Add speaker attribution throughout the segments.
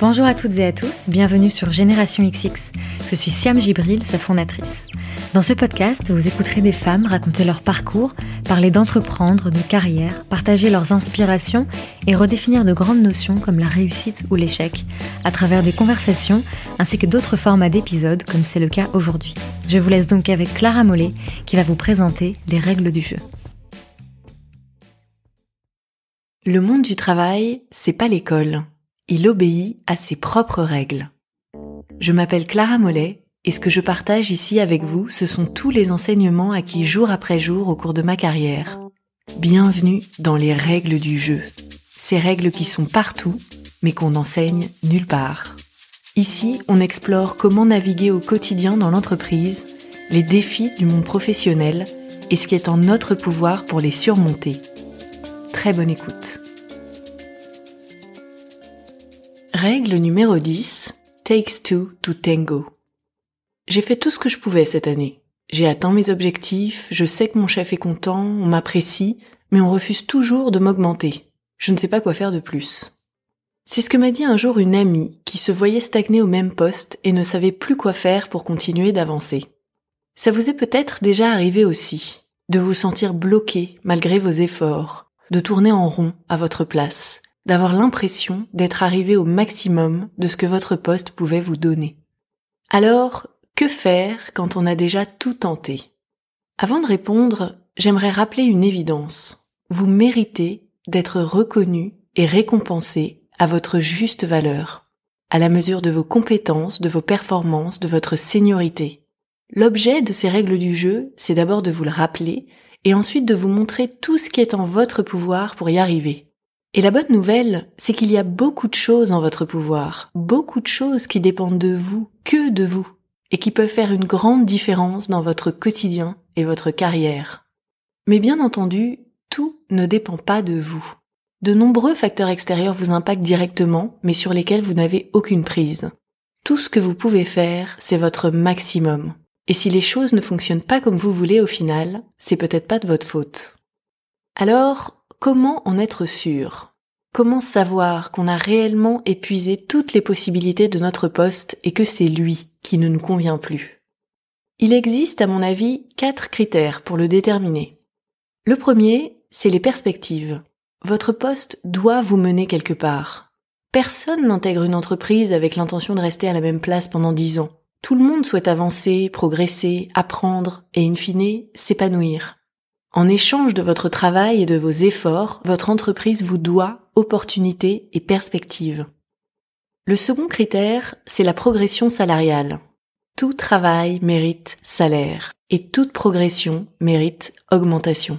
Speaker 1: Bonjour à toutes et à tous, bienvenue sur Génération XX. Je suis Siam Gibril, sa fondatrice. Dans ce podcast, vous écouterez des femmes raconter leur parcours, parler d'entreprendre, de carrière, partager leurs inspirations et redéfinir de grandes notions comme la réussite ou l'échec, à travers des conversations ainsi que d'autres formats d'épisodes comme c'est le cas aujourd'hui. Je vous laisse donc avec Clara Mollet qui va vous présenter les règles du jeu.
Speaker 2: Le monde du travail, c'est pas l'école il obéit à ses propres règles. Je m'appelle Clara Mollet et ce que je partage ici avec vous, ce sont tous les enseignements acquis jour après jour au cours de ma carrière. Bienvenue dans les règles du jeu. Ces règles qui sont partout, mais qu'on n'enseigne nulle part. Ici, on explore comment naviguer au quotidien dans l'entreprise, les défis du monde professionnel et ce qui est en notre pouvoir pour les surmonter. Très bonne écoute. Règle numéro 10. Takes two to tango. J'ai fait tout ce que je pouvais cette année. J'ai atteint mes objectifs, je sais que mon chef est content, on m'apprécie, mais on refuse toujours de m'augmenter. Je ne sais pas quoi faire de plus. C'est ce que m'a dit un jour une amie qui se voyait stagner au même poste et ne savait plus quoi faire pour continuer d'avancer. Ça vous est peut-être déjà arrivé aussi, de vous sentir bloqué malgré vos efforts, de tourner en rond à votre place, d'avoir l'impression d'être arrivé au maximum de ce que votre poste pouvait vous donner. Alors, que faire quand on a déjà tout tenté? Avant de répondre, j'aimerais rappeler une évidence. Vous méritez d'être reconnu et récompensé à votre juste valeur, à la mesure de vos compétences, de vos performances, de votre seniorité. L'objet de ces règles du jeu, c'est d'abord de vous le rappeler et ensuite de vous montrer tout ce qui est en votre pouvoir pour y arriver. Et la bonne nouvelle, c'est qu'il y a beaucoup de choses en votre pouvoir, beaucoup de choses qui dépendent de vous, que de vous, et qui peuvent faire une grande différence dans votre quotidien et votre carrière. Mais bien entendu, tout ne dépend pas de vous. De nombreux facteurs extérieurs vous impactent directement, mais sur lesquels vous n'avez aucune prise. Tout ce que vous pouvez faire, c'est votre maximum. Et si les choses ne fonctionnent pas comme vous voulez au final, c'est peut-être pas de votre faute. Alors, comment en être sûr? Comment savoir qu'on a réellement épuisé toutes les possibilités de notre poste et que c'est lui qui ne nous convient plus? Il existe, à mon avis, quatre critères pour le déterminer. Le premier, c'est les perspectives. Votre poste doit vous mener quelque part. Personne n'intègre une entreprise avec l'intention de rester à la même place pendant dix ans. Tout le monde souhaite avancer, progresser, apprendre et, in fine, s'épanouir. En échange de votre travail et de vos efforts, votre entreprise vous doit opportunités et perspectives. Le second critère, c'est la progression salariale. Tout travail mérite salaire et toute progression mérite augmentation.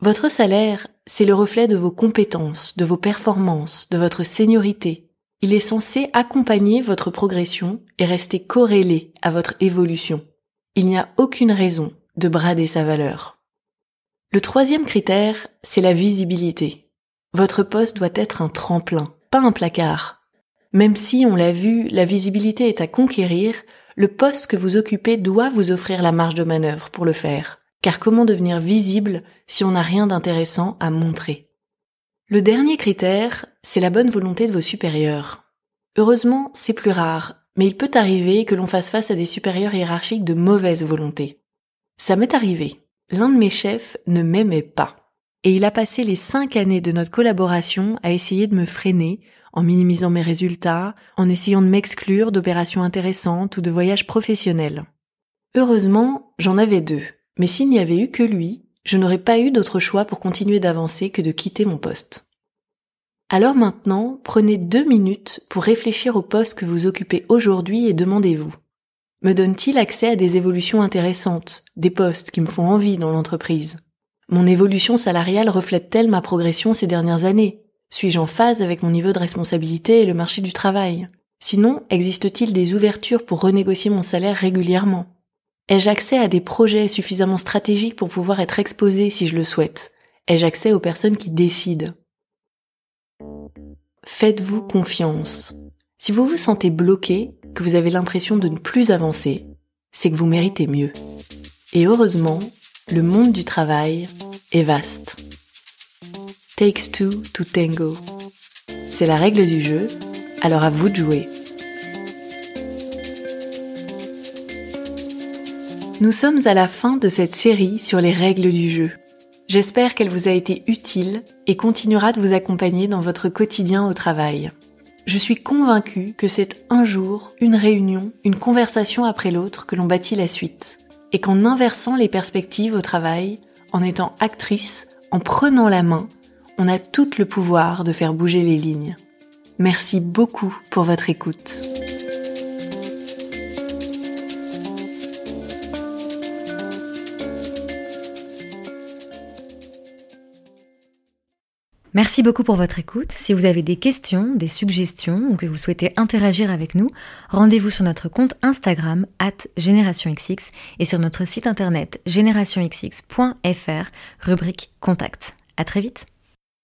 Speaker 2: Votre salaire, c'est le reflet de vos compétences, de vos performances, de votre seniorité. Il est censé accompagner votre progression et rester corrélé à votre évolution. Il n'y a aucune raison de brader sa valeur. Le troisième critère, c'est la visibilité. Votre poste doit être un tremplin, pas un placard. Même si, on l'a vu, la visibilité est à conquérir, le poste que vous occupez doit vous offrir la marge de manœuvre pour le faire. Car comment devenir visible si on n'a rien d'intéressant à montrer? Le dernier critère, c'est la bonne volonté de vos supérieurs. Heureusement, c'est plus rare, mais il peut arriver que l'on fasse face à des supérieurs hiérarchiques de mauvaise volonté. Ça m'est arrivé. L'un de mes chefs ne m'aimait pas. Et il a passé les cinq années de notre collaboration à essayer de me freiner en minimisant mes résultats, en essayant de m'exclure d'opérations intéressantes ou de voyages professionnels. Heureusement, j'en avais deux. Mais s'il n'y avait eu que lui, je n'aurais pas eu d'autre choix pour continuer d'avancer que de quitter mon poste. Alors maintenant, prenez deux minutes pour réfléchir au poste que vous occupez aujourd'hui et demandez-vous. Me donne-t-il accès à des évolutions intéressantes, des postes qui me font envie dans l'entreprise? Mon évolution salariale reflète-t-elle ma progression ces dernières années? Suis-je en phase avec mon niveau de responsabilité et le marché du travail? Sinon, existe-t-il des ouvertures pour renégocier mon salaire régulièrement? Ai-je accès à des projets suffisamment stratégiques pour pouvoir être exposé si je le souhaite? Ai-je accès aux personnes qui décident? Faites-vous confiance. Si vous vous sentez bloqué, que vous avez l'impression de ne plus avancer, c'est que vous méritez mieux. Et heureusement, le monde du travail est vaste. Takes two to tango. C'est la règle du jeu. Alors à vous de jouer. Nous sommes à la fin de cette série sur les règles du jeu. J'espère qu'elle vous a été utile et continuera de vous accompagner dans votre quotidien au travail. Je suis convaincue que c'est un jour, une réunion, une conversation après l'autre que l'on bâtit la suite. Et qu'en inversant les perspectives au travail, en étant actrice, en prenant la main, on a tout le pouvoir de faire bouger les lignes. Merci beaucoup pour votre écoute.
Speaker 1: Merci beaucoup pour votre écoute. Si vous avez des questions, des suggestions ou que vous souhaitez interagir avec nous, rendez-vous sur notre compte Instagram at GénérationXX et sur notre site internet générationxx.fr, rubrique Contact. À très vite!